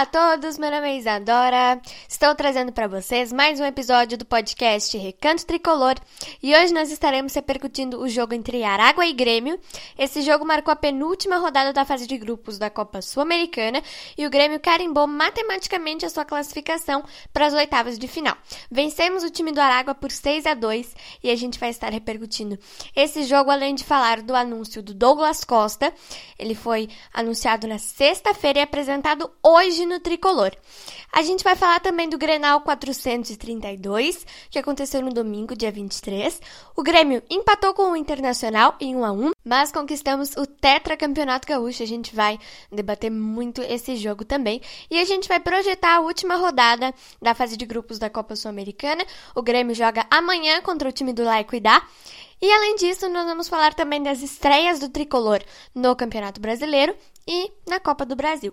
Olá a todos, meu nome é Isadora. Estou trazendo para vocês mais um episódio do podcast Recanto Tricolor e hoje nós estaremos repercutindo o jogo entre Aragua e Grêmio. Esse jogo marcou a penúltima rodada da fase de grupos da Copa Sul-Americana e o Grêmio carimbou matematicamente a sua classificação para as oitavas de final. Vencemos o time do Aragua por 6 a 2 e a gente vai estar repercutindo esse jogo além de falar do anúncio do Douglas Costa. Ele foi anunciado na sexta-feira e apresentado hoje no Tricolor. A gente vai falar também do Grenal 432, que aconteceu no domingo, dia 23. O Grêmio empatou com o Internacional em 1 a 1, mas conquistamos o Tetracampeonato Gaúcho. A gente vai debater muito esse jogo também. E a gente vai projetar a última rodada da fase de grupos da Copa Sul-Americana. O Grêmio joga amanhã contra o time do Laico Idá. E além disso, nós vamos falar também das estreias do tricolor no Campeonato Brasileiro e na Copa do Brasil.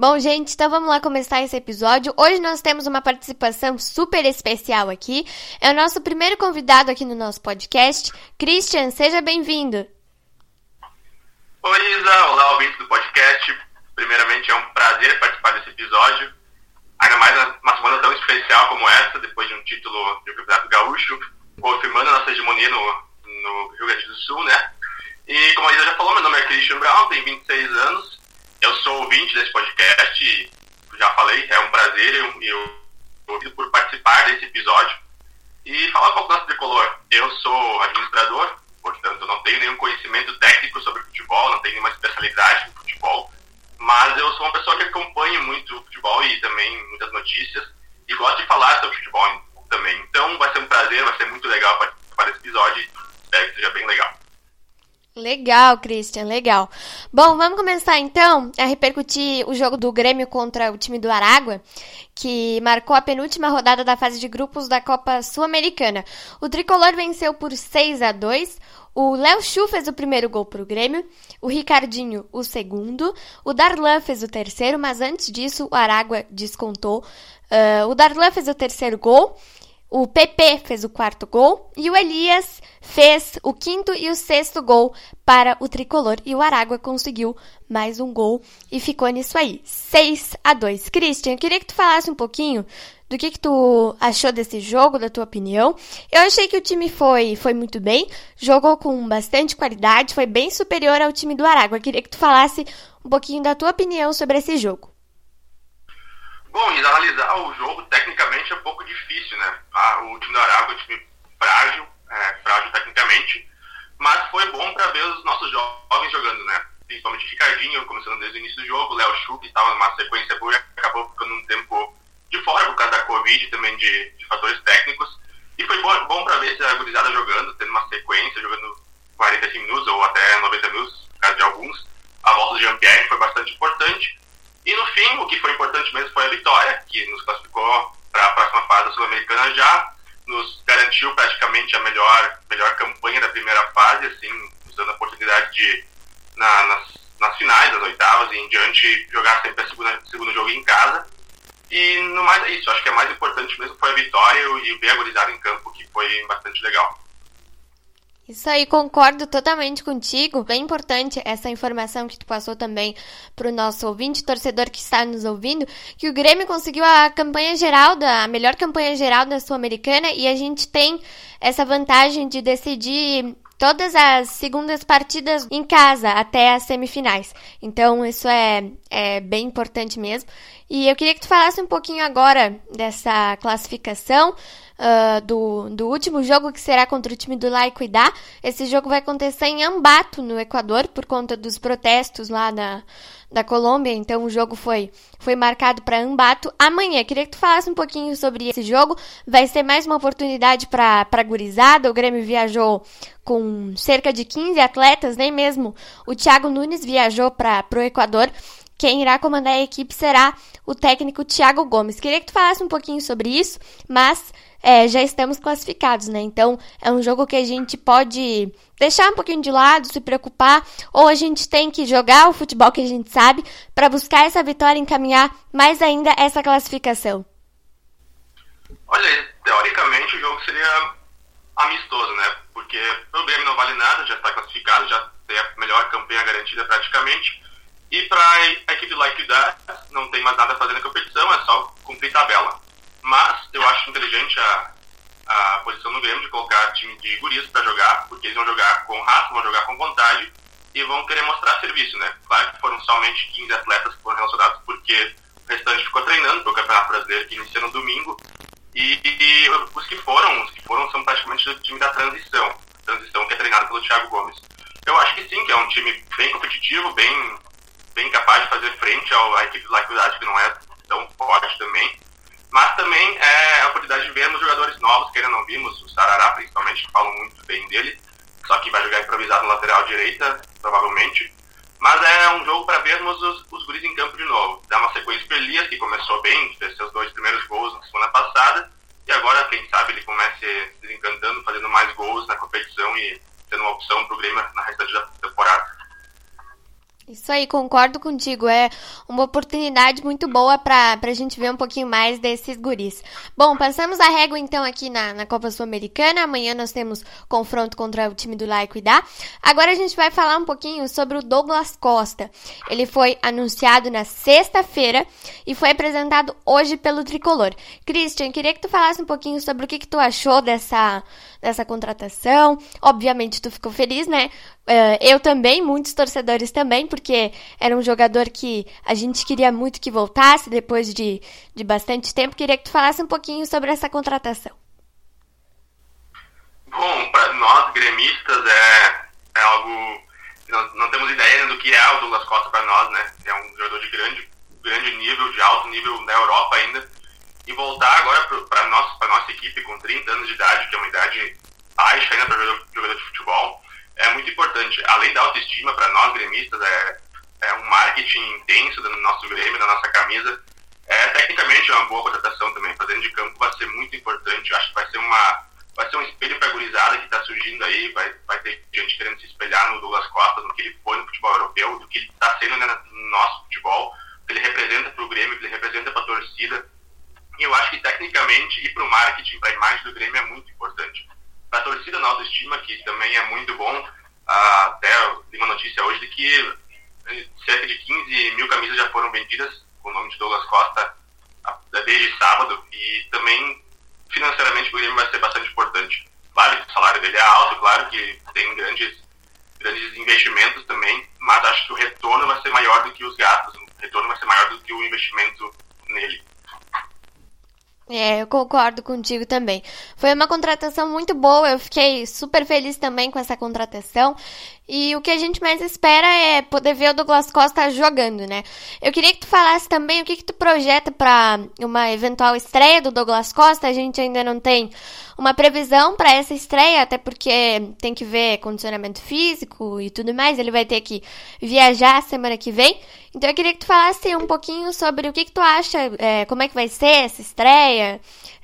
Bom, gente, então vamos lá começar esse episódio. Hoje nós temos uma participação super especial aqui. É o nosso primeiro convidado aqui no nosso podcast. Christian, seja bem-vindo. Oi, Isa. Olá, ouvinte do podcast. Primeiramente, é um prazer participar desse episódio. Ainda mais uma semana tão especial como essa, depois de um título do Campeonato Gaúcho, confirmando a nossa hegemonia no, no Rio Grande do Sul, né? E como a Isa já falou, meu nome é Christian Brown, tenho 26 anos eu sou ouvinte desse podcast, já falei, é um prazer e eu, eu, por participar desse episódio. E falar um pouco nosso tricolor. Eu sou administrador, portanto não tenho nenhum conhecimento técnico sobre futebol, não tenho nenhuma especialidade no futebol, mas eu sou uma pessoa que acompanha muito o futebol e também muitas notícias e gosto de falar sobre futebol também. Então vai ser um prazer, vai ser muito legal participar desse episódio espero que seja bem legal. Legal, Christian, legal. Bom, vamos começar então a repercutir o jogo do Grêmio contra o time do Aragua, que marcou a penúltima rodada da fase de grupos da Copa Sul-Americana. O tricolor venceu por 6 a 2. O Léo Chu fez o primeiro gol para o Grêmio, o Ricardinho o segundo, o Darlan fez o terceiro, mas antes disso o Aragua descontou. Uh, o Darlan fez o terceiro gol o PP fez o quarto gol e o Elias fez o quinto e o sexto gol para o tricolor. E o Aragua conseguiu mais um gol e ficou nisso aí, 6 a 2. Christian, eu queria que tu falasse um pouquinho do que, que tu achou desse jogo, da tua opinião. Eu achei que o time foi, foi muito bem, jogou com bastante qualidade, foi bem superior ao time do Aragua. Eu queria que tu falasse um pouquinho da tua opinião sobre esse jogo. Bom, analisar o jogo tecnicamente é um pouco difícil, né? Ah, o time do Aragua é um time frágil, é, frágil tecnicamente, mas foi bom para ver os nossos jovens jogando, né? Principalmente Ricardinho, começando desde o início do jogo, Léo Chu, que estava numa sequência boa e acabou ficando um tempo de fora por causa da Covid e também de, de, fatores técnicos. E foi bom, bom para ver a gurizada jogando, tendo uma sequência, jogando 45 minutos ou até 90 minutos, no caso de alguns. A volta do Jean-Pierre foi bastante importante. E no fim, o que foi importante mesmo foi a vitória, que nos classificou para a próxima fase da Sul-Americana já, nos garantiu praticamente a melhor, melhor campanha da primeira fase, assim, nos dando a oportunidade de, na, nas, nas finais, das oitavas e em diante, jogar sempre o segundo jogo em casa. E no mais é isso, acho que é mais importante mesmo foi a vitória e ver a gurizada em campo, que foi bastante legal. Isso aí, concordo totalmente contigo. Bem importante essa informação que tu passou também para o nosso ouvinte, torcedor que está nos ouvindo, que o Grêmio conseguiu a campanha geral, da, a melhor campanha geral da Sul-Americana e a gente tem essa vantagem de decidir todas as segundas partidas em casa até as semifinais. Então, isso é, é bem importante mesmo. E eu queria que tu falasse um pouquinho agora dessa classificação uh, do, do último jogo, que será contra o time do La Equidad. Esse jogo vai acontecer em Ambato, no Equador, por conta dos protestos lá na, da Colômbia. Então, o jogo foi, foi marcado para Ambato amanhã. Queria que tu falasse um pouquinho sobre esse jogo. Vai ser mais uma oportunidade para a gurizada. O Grêmio viajou com cerca de 15 atletas, nem mesmo o Thiago Nunes viajou para o Equador. Quem irá comandar a equipe será o técnico Thiago Gomes. Queria que tu falasse um pouquinho sobre isso, mas é, já estamos classificados, né? Então é um jogo que a gente pode deixar um pouquinho de lado, se preocupar, ou a gente tem que jogar o futebol que a gente sabe para buscar essa vitória e encaminhar mais ainda essa classificação. Olha, teoricamente o jogo seria amistoso, né? Porque o Grêmio não vale nada, já está classificado, já tem a melhor campanha garantida praticamente. E para a equipe Like That, não tem mais nada a fazer na competição, é só cumprir tabela. Mas eu acho inteligente a, a posição do Grêmio de colocar time de gurias para jogar, porque eles vão jogar com raça, vão jogar com vontade e vão querer mostrar serviço, né? Claro que foram somente 15 atletas que foram relacionados, porque o restante ficou treinando para o Campeonato Brasileiro que inicia no domingo. E, e, os que foram, os que foram são praticamente do time da transição, transição que é treinado pelo Thiago Gomes. Eu acho que sim, que é um time bem competitivo, bem, bem capaz de fazer frente à equipe do Lacuidade, que não é tão forte também. Mas também é a oportunidade de vermos jogadores novos que ainda não vimos, o Sarará principalmente, que falam muito bem dele, só que vai jogar improvisado na lateral direita, provavelmente. Mas é um jogo para vermos os, os guris em campo de novo. Dá uma sequência para Elias, que começou bem, fez seus dois primeiros gols na semana passada, e agora, quem sabe, ele comece desencantando, fazendo mais gols na competição e sendo uma opção para o Grêmio na restante da temporada. Isso aí, concordo contigo. É uma oportunidade muito boa para a gente ver um pouquinho mais desses guris. Bom, passamos a régua então aqui na, na Copa Sul-Americana. Amanhã nós temos confronto contra o time do Laico e Dá. Agora a gente vai falar um pouquinho sobre o Douglas Costa. Ele foi anunciado na sexta-feira e foi apresentado hoje pelo Tricolor. Christian, queria que tu falasse um pouquinho sobre o que, que tu achou dessa, dessa contratação. Obviamente tu ficou feliz, né? Uh, eu também, muitos torcedores também, porque era um jogador que a gente queria muito que voltasse depois de, de bastante tempo. Queria que tu falasse um pouquinho sobre essa contratação. Bom, para nós gremistas é, é algo. Não, não temos ideia do que é o Douglas Costa para nós, né? É um jogador de grande, grande nível, de alto nível na Europa ainda. E voltar agora para nossa, nossa equipe com 30 anos de idade, que é uma idade baixa ainda para jogador de futebol é muito importante. Além da autoestima, para nós gremistas, é, é um marketing intenso do nosso Grêmio, da nossa camisa. É, tecnicamente é uma boa contratação também. Fazendo de campo vai ser muito importante. Acho que vai ser uma vai ser um espelho para a que está surgindo aí. Vai, vai ter gente querendo se espelhar no Douglas Costa, no que ele foi no futebol europeu, do que ele está sendo né, no nosso futebol, que ele representa para o Grêmio, que ele representa para a torcida. E eu acho que tecnicamente e para o marketing, para a imagem do Grêmio é muito importante para a torcida na autoestima, que também é muito bom. Ah, até li uma notícia hoje de que eh, cerca de 15 mil camisas já foram vendidas com o nome de Douglas Costa ah, desde sábado e também financeiramente o Grêmio vai ser bastante importante. Claro que o salário dele é alto, claro que tem grandes, grandes investimentos também, mas acho que o retorno vai ser maior do que os gastos, o retorno vai ser maior do que o investimento nele. É, eu concordo contigo também. Foi uma contratação muito boa, eu fiquei super feliz também com essa contratação. E o que a gente mais espera é poder ver o Douglas Costa jogando, né? Eu queria que tu falasse também o que, que tu projeta para uma eventual estreia do Douglas Costa. A gente ainda não tem uma previsão para essa estreia, até porque tem que ver condicionamento físico e tudo mais. Ele vai ter que viajar semana que vem. Então eu queria que tu falasse um pouquinho sobre o que, que tu acha, é, como é que vai ser essa estreia,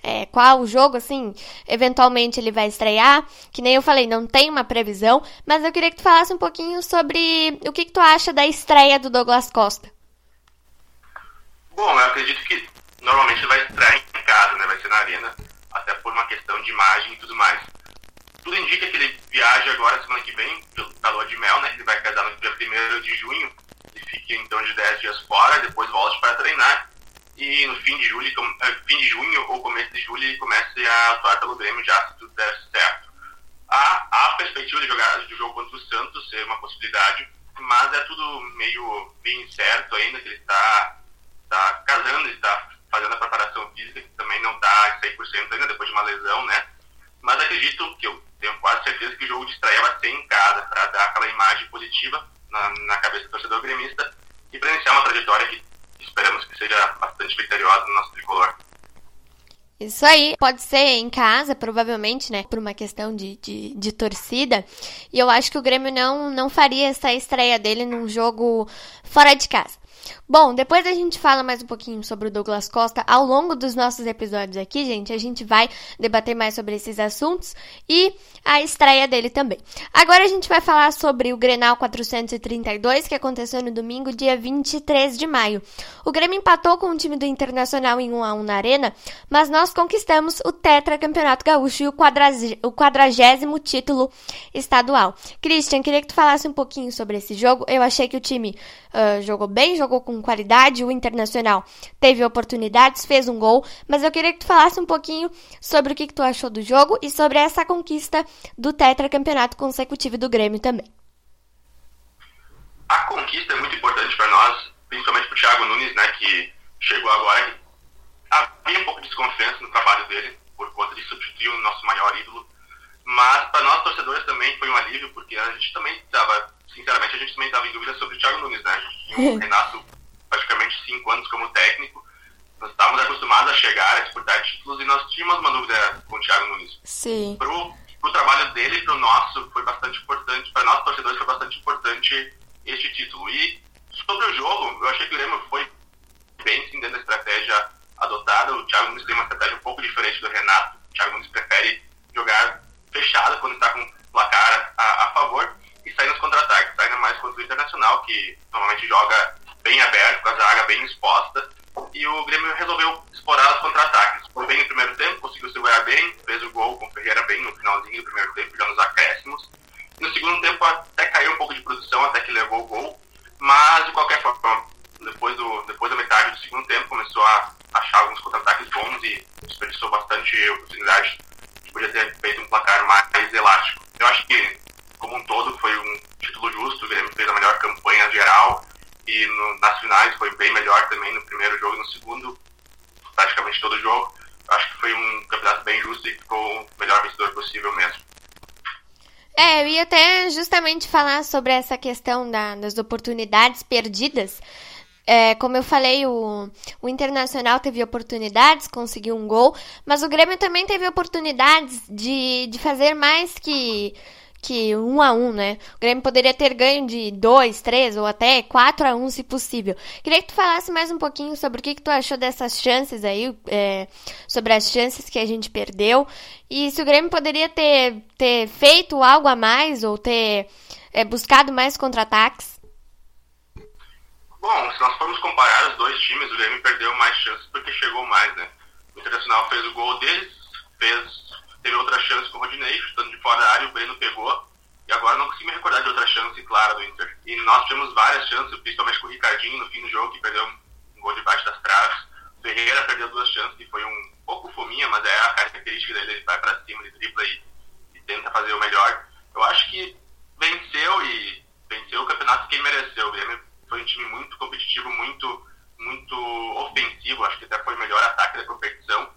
é, qual jogo, assim, eventualmente ele vai estrear. Que nem eu falei, não tem uma previsão, mas eu queria que tu falasse um pouquinho sobre o que, que tu acha da estreia do Douglas Costa. Bom, eu acredito que normalmente vai estrear em casa, né? Vai ser na arena, até por uma questão de imagem e tudo mais. Tudo indica que ele viaja agora semana que vem, pelo calor de mel, né? Ele vai casar no dia 1 de junho e fica então de 10 dias fora, depois volta para treinar. E no fim de julho, eh, fim de junho ou começo de julho, ele começa a atuar pelo Grêmio já, se tudo der certo. Há, a perspectiva de jogar do jogo contra o Santos ser uma possibilidade, mas é tudo meio, meio incerto ainda, que ele está tá casando, está fazendo a preparação física, que também não está 100% ainda, depois de uma lesão, né? Mas acredito que eu tenho quase certeza que o jogo de estreia vai ser em casa, para dar aquela imagem positiva na, na cabeça do torcedor gremista e para iniciar uma trajetória que esperamos que seja bastante vitoriosa no nosso tricolor. Isso aí, pode ser em casa, provavelmente, né? Por uma questão de, de, de, torcida. E eu acho que o Grêmio não, não faria essa estreia dele num jogo fora de casa. Bom, depois a gente fala mais um pouquinho sobre o Douglas Costa ao longo dos nossos episódios aqui, gente. A gente vai debater mais sobre esses assuntos e a estreia dele também. Agora a gente vai falar sobre o Grenal 432 que aconteceu no domingo, dia 23 de maio. O Grêmio empatou com o time do Internacional em 1 a 1 na Arena, mas nós conquistamos o Tetra Campeonato Gaúcho e o, o quadragésimo título estadual. Christian, queria que tu falasse um pouquinho sobre esse jogo. Eu achei que o time uh, jogou bem, jogou com qualidade. O Internacional teve oportunidades, fez um gol, mas eu queria que tu falasse um pouquinho sobre o que, que tu achou do jogo e sobre essa conquista do tetracampeonato consecutivo do Grêmio também. A conquista é muito importante para nós, principalmente para o Thiago Nunes, né, que chegou agora. Havia um pouco de desconfiança no trabalho dele, por conta de substituir o nosso maior ídolo. Mas para nós torcedores também foi um alívio, porque a gente também estava, sinceramente, a gente também estava em dúvida sobre o Thiago Nunes, né? A gente tinha o Renato praticamente cinco anos como técnico. Nós estávamos acostumados a chegar, a disputar títulos e nós tínhamos uma dúvida com o Thiago Nunes. Sim. Pro, pro trabalho dele e pro nosso foi bastante importante, para nós torcedores foi bastante importante este título. E sobre o jogo, eu achei que o Grêmio foi bem sim dentro da estratégia adotada. O Thiago Nunes tem uma estratégia um pouco diferente do Renato. O Thiago Nunes prefere jogar fechado quando está com placar a, a favor e sair nos contra-ataques. Ainda mais contra o Internacional, que normalmente joga bem aberto, com a zaga bem exposta. E o Grêmio resolveu explorar os contra-ataques. Foi bem no primeiro tempo, conseguiu segurar bem, fez o gol com o Ferreira bem no finalzinho do primeiro tempo, já nos acréscimos. No segundo tempo até caiu um pouco de produção, até que levou o gol. Mas, de qualquer forma, depois, do, depois da metade do segundo tempo, começou a achar alguns contra-ataques bons e desperdiçou bastante oportunidade de podia ter feito um placar mais elástico. Eu acho que, como um todo, foi um título justo. O Grêmio fez a melhor campanha geral e no, nas finais foi bem melhor também no primeiro jogo e no segundo, praticamente todo jogo. Acho que foi um campeonato bem justo e ficou o melhor vencedor possível mesmo. É, eu ia até justamente falar sobre essa questão da, das oportunidades perdidas. É, como eu falei, o, o Internacional teve oportunidades, conseguiu um gol, mas o Grêmio também teve oportunidades de, de fazer mais que que um a um, né? O Grêmio poderia ter ganho de dois, três ou até quatro a um, se possível. Queria que tu falasse mais um pouquinho sobre o que, que tu achou dessas chances aí, é, sobre as chances que a gente perdeu e se o Grêmio poderia ter, ter feito algo a mais ou ter é, buscado mais contra-ataques. Bom, se nós formos comparar os dois times, o Grêmio perdeu mais chances porque chegou mais, né? O Internacional fez o gol deles, fez teve outra chance com o Rodinei, chutando de fora da área, o Breno pegou. E agora não consigo me recordar de outra chance clara do Inter. E nós tivemos várias chances, principalmente com o Ricardinho no fim do jogo, que perdeu um gol debaixo das traves. O Ferreira perdeu duas chances, que foi um pouco fominha, mas é a característica dele, ele vai para cima, ele tripla e, e tenta fazer o melhor. Eu acho que venceu e venceu o campeonato que ele mereceu. O Grêmio foi um time muito competitivo, muito, muito ofensivo. Acho que até foi o melhor ataque da competição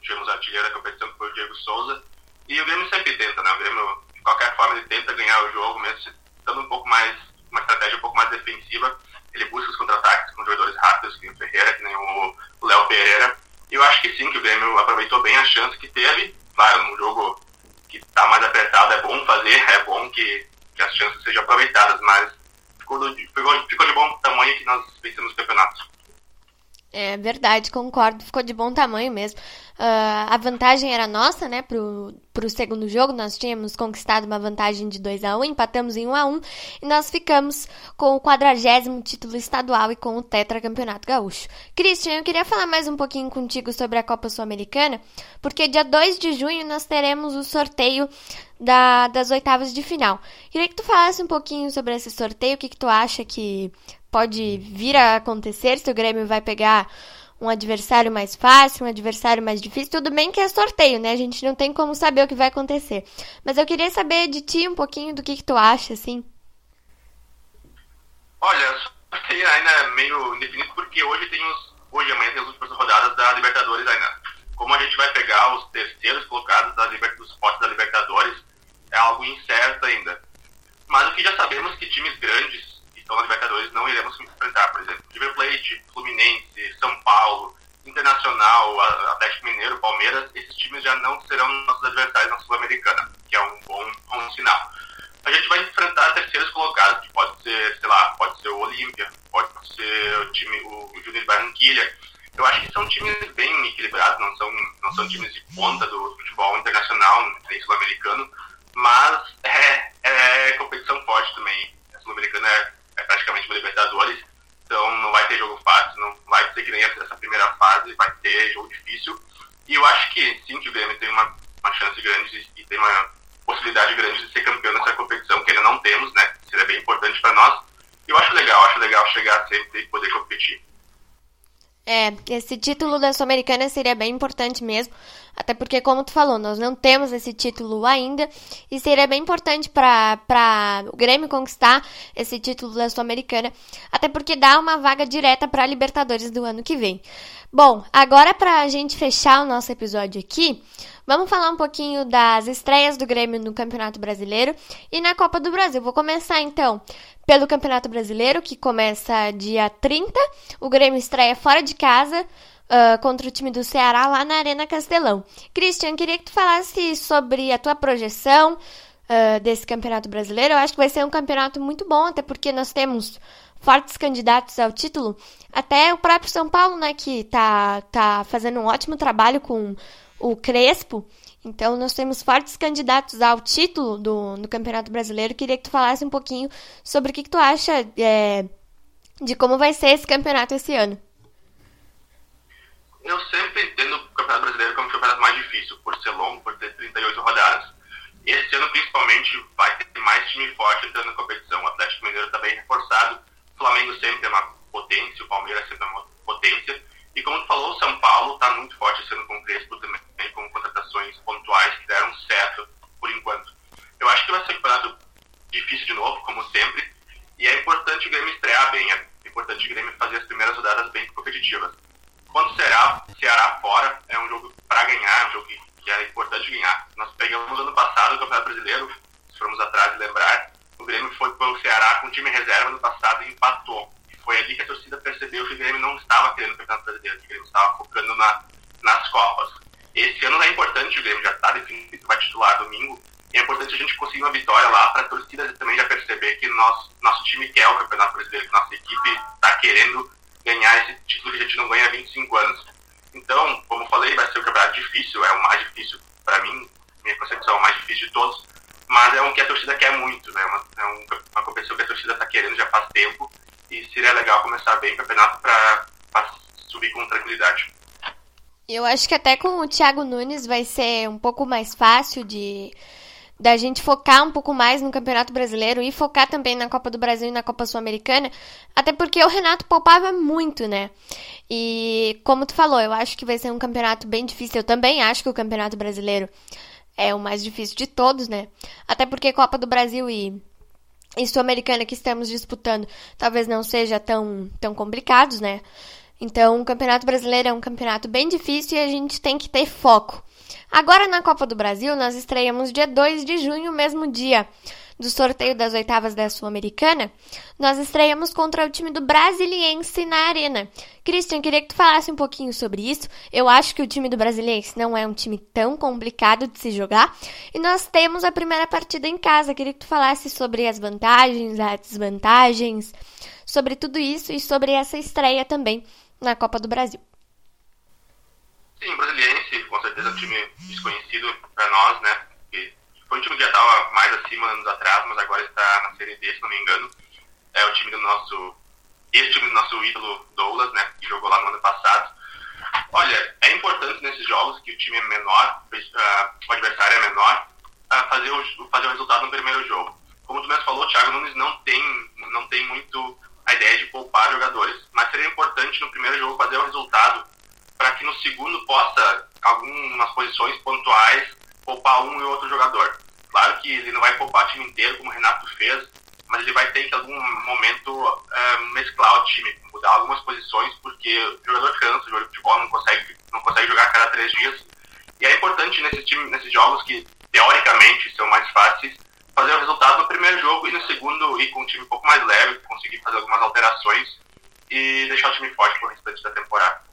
tivemos artilheiro da competição, que foi o Diego Souza. E o Grêmio sempre tenta, né? O Grêmio, de qualquer forma, ele tenta ganhar o jogo, mesmo estando um pouco mais, uma estratégia um pouco mais defensiva. Ele busca os contra-ataques com jogadores rápidos, que nem o Ferreira, que nem o Léo Pereira. E eu acho que sim, que o Grêmio aproveitou bem a chance que teve. Claro, num jogo que está mais apertado, é bom fazer, é bom que, que as chances sejam aproveitadas, mas ficou, ficou, ficou de bom tamanho que nós vencemos o campeonato. É verdade, concordo. Ficou de bom tamanho mesmo. Uh, a vantagem era nossa, né? Pro, pro segundo jogo, nós tínhamos conquistado uma vantagem de 2 a 1 empatamos em 1 a 1 e nós ficamos com o quadragésimo título estadual e com o tetracampeonato gaúcho. Christian, eu queria falar mais um pouquinho contigo sobre a Copa Sul-Americana, porque dia 2 de junho nós teremos o sorteio da, das oitavas de final. Queria que tu falasse um pouquinho sobre esse sorteio, o que, que tu acha que pode vir a acontecer, se o Grêmio vai pegar um adversário mais fácil, um adversário mais difícil. Tudo bem que é sorteio, né? A gente não tem como saber o que vai acontecer. Mas eu queria saber de ti um pouquinho do que, que tu acha, assim. Olha, sorteio ainda é meio indefinido porque hoje tem os. Hoje amanhã tem as últimas rodadas da Libertadores ainda. Como a gente vai pegar os terceiros colocados da Liber, dos potes da Libertadores, é algo incerto ainda. Mas o que já sabemos que times grandes então, na Libertadores não iremos enfrentar, por exemplo, River Plate, Fluminense, São Paulo, Internacional, Atlético Mineiro, Palmeiras, esses times já não serão nossos adversários na Sul-Americana, que é um bom, bom sinal. A gente vai enfrentar terceiros colocados, que pode ser, sei lá, pode ser o Olímpia, pode ser o time, o Júnior Barranquilha. Eu acho que são times bem equilibrados, não são, não são times de ponta do futebol internacional, nem sul-americano, mas é, é competição forte também. A sul-americana é é praticamente uma Libertadores, então não vai ter jogo fácil, não vai ser que nem essa primeira fase, vai ter jogo difícil. E eu acho que sim, que o Grêmio tem uma, uma chance grande e tem uma possibilidade grande de ser campeão nessa competição, que ainda não temos, né? Seria bem importante para nós. E eu acho legal, acho legal chegar sempre e poder competir. É, esse título da Sul-Americana seria bem importante mesmo, até porque, como tu falou, nós não temos esse título ainda, e seria bem importante para o Grêmio conquistar esse título da Sul-Americana, até porque dá uma vaga direta para a Libertadores do ano que vem. Bom, agora para a gente fechar o nosso episódio aqui, vamos falar um pouquinho das estreias do Grêmio no Campeonato Brasileiro e na Copa do Brasil. Vou começar então pelo Campeonato Brasileiro, que começa dia 30. O Grêmio estreia fora de casa. Uh, contra o time do Ceará lá na Arena Castelão. Christian, queria que tu falasse sobre a tua projeção uh, desse campeonato brasileiro. Eu acho que vai ser um campeonato muito bom, até porque nós temos fortes candidatos ao título. Até o próprio São Paulo, né, que tá, tá fazendo um ótimo trabalho com o Crespo. Então, nós temos fortes candidatos ao título do, do Campeonato Brasileiro. Queria que tu falasse um pouquinho sobre o que, que tu acha é, de como vai ser esse campeonato esse ano. Eu sempre entendo o Campeonato Brasileiro como o campeonato mais difícil, por ser longo, por ter 38 rodadas. Esse ano, principalmente, vai ter mais time forte entrando na competição. O Atlético Mineiro está bem reforçado. O Flamengo sempre é uma potência, o Palmeiras sempre é uma potência. E como tu falou, o São Paulo está muito forte sendo com o Crespo também, com contratações pontuais que deram certo por enquanto. Eu acho que vai ser um campeonato difícil de novo, como sempre, e é importante o Grêmio estrear bem, é importante o Grêmio fazer as primeiras rodadas bem competitivas. Quando será Ceará fora, é um jogo para ganhar, é um jogo que é importante ganhar. Nós pegamos ano passado o Campeonato Brasileiro, se formos atrás e lembrar, o Grêmio foi para o Ceará com time reserva no passado e empatou foi ali que a torcida percebeu que o Grêmio não estava querendo o Campeonato Brasileiro, que o Grêmio estava focando na, nas Copas. Esse ano é importante, o Grêmio já está definido que vai titular domingo, e é importante a gente conseguir uma vitória lá para a torcida também já perceber que time quer o Campeonato Brasileiro, que nossa equipe está querendo ganhar esse título que a gente não ganha há 25 anos. Então, como falei, vai ser um campeonato difícil, é o mais difícil para mim, minha concepção é o mais difícil de todos, mas é um que a torcida quer muito, né? Uma, é uma competição que a torcida está querendo já faz tempo e seria legal começar bem o campeonato para subir com tranquilidade. Eu acho que até com o Thiago Nunes vai ser um pouco mais fácil de da gente focar um pouco mais no Campeonato Brasileiro e focar também na Copa do Brasil e na Copa Sul-Americana, até porque o Renato poupava muito, né? E como tu falou, eu acho que vai ser um campeonato bem difícil. Eu também acho que o Campeonato Brasileiro é o mais difícil de todos, né? Até porque Copa do Brasil e e Sul-Americana que estamos disputando talvez não seja tão, tão complicados, né? Então, o Campeonato Brasileiro é um campeonato bem difícil e a gente tem que ter foco. Agora, na Copa do Brasil, nós estreamos dia 2 de junho, mesmo dia do sorteio das oitavas da Sul-Americana, nós estreamos contra o time do Brasiliense na Arena. Christian, queria que tu falasse um pouquinho sobre isso. Eu acho que o time do Brasiliense não é um time tão complicado de se jogar. E nós temos a primeira partida em casa. Queria que tu falasse sobre as vantagens, as desvantagens, sobre tudo isso e sobre essa estreia também na Copa do Brasil. Sim, Brasiliense, com certeza um time desconhecido para nós, né? Porque foi um time que já estava mais acima anos atrás, mas agora está na Série D, se não me engano. É o time do nosso. Esse time do nosso ídolo Douglas, né? Que jogou lá no ano passado. Olha, é importante nesses jogos que o time é menor, o adversário é menor, fazer, o, fazer o resultado no primeiro jogo. Como tu mesmo falou, o Thiago Nunes não tem, não tem muito a ideia de poupar jogadores, mas seria importante no primeiro jogo fazer o resultado para que no segundo possa, algumas posições pontuais, poupar um e outro jogador. Claro que ele não vai poupar o time inteiro, como o Renato fez, mas ele vai ter que, em algum momento, uh, mesclar o time, mudar algumas posições, porque o jogador cansa, o jogador de futebol não consegue, não consegue jogar a cada três dias. E é importante nesse time, nesses jogos que, teoricamente, são mais fáceis, fazer o resultado no primeiro jogo e no segundo ir com um time um pouco mais leve, conseguir fazer algumas alterações e deixar o time forte para o restante da temporada.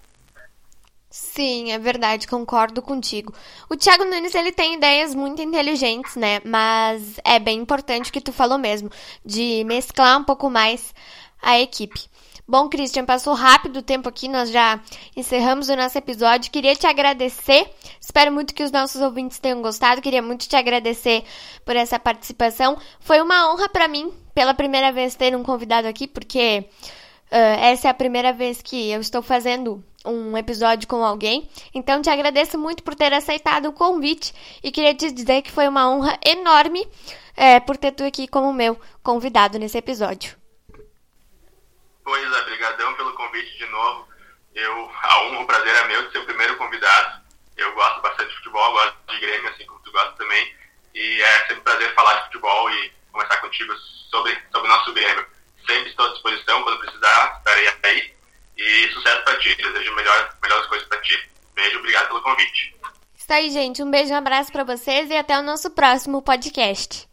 Sim, é verdade, concordo contigo. O Thiago Nunes, ele tem ideias muito inteligentes, né? Mas é bem importante o que tu falou mesmo, de mesclar um pouco mais a equipe. Bom, Christian, passou rápido o tempo aqui, nós já encerramos o nosso episódio. Queria te agradecer, espero muito que os nossos ouvintes tenham gostado. Queria muito te agradecer por essa participação. Foi uma honra para mim, pela primeira vez, ter um convidado aqui, porque uh, essa é a primeira vez que eu estou fazendo um episódio com alguém. Então te agradeço muito por ter aceitado o convite e queria te dizer que foi uma honra enorme é, por ter tu aqui como meu convidado nesse episódio. Pois é, brigadão pelo convite de novo. Eu, a honra, o prazer é meu de ser o primeiro convidado. Eu gosto bastante de futebol, gosto de Grêmio, assim como tu gosta também. E é sempre um prazer falar de futebol e conversar contigo sobre, sobre nosso Grêmio. Sempre estou à disposição, quando precisar, estarei aí. E sucesso pra ti. Desejo melhor, melhores coisas pra ti. Beijo, obrigado pelo convite. Isso aí, gente. Um beijo, um abraço para vocês e até o nosso próximo podcast.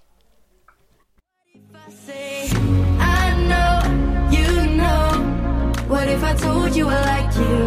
What if I told you I like you?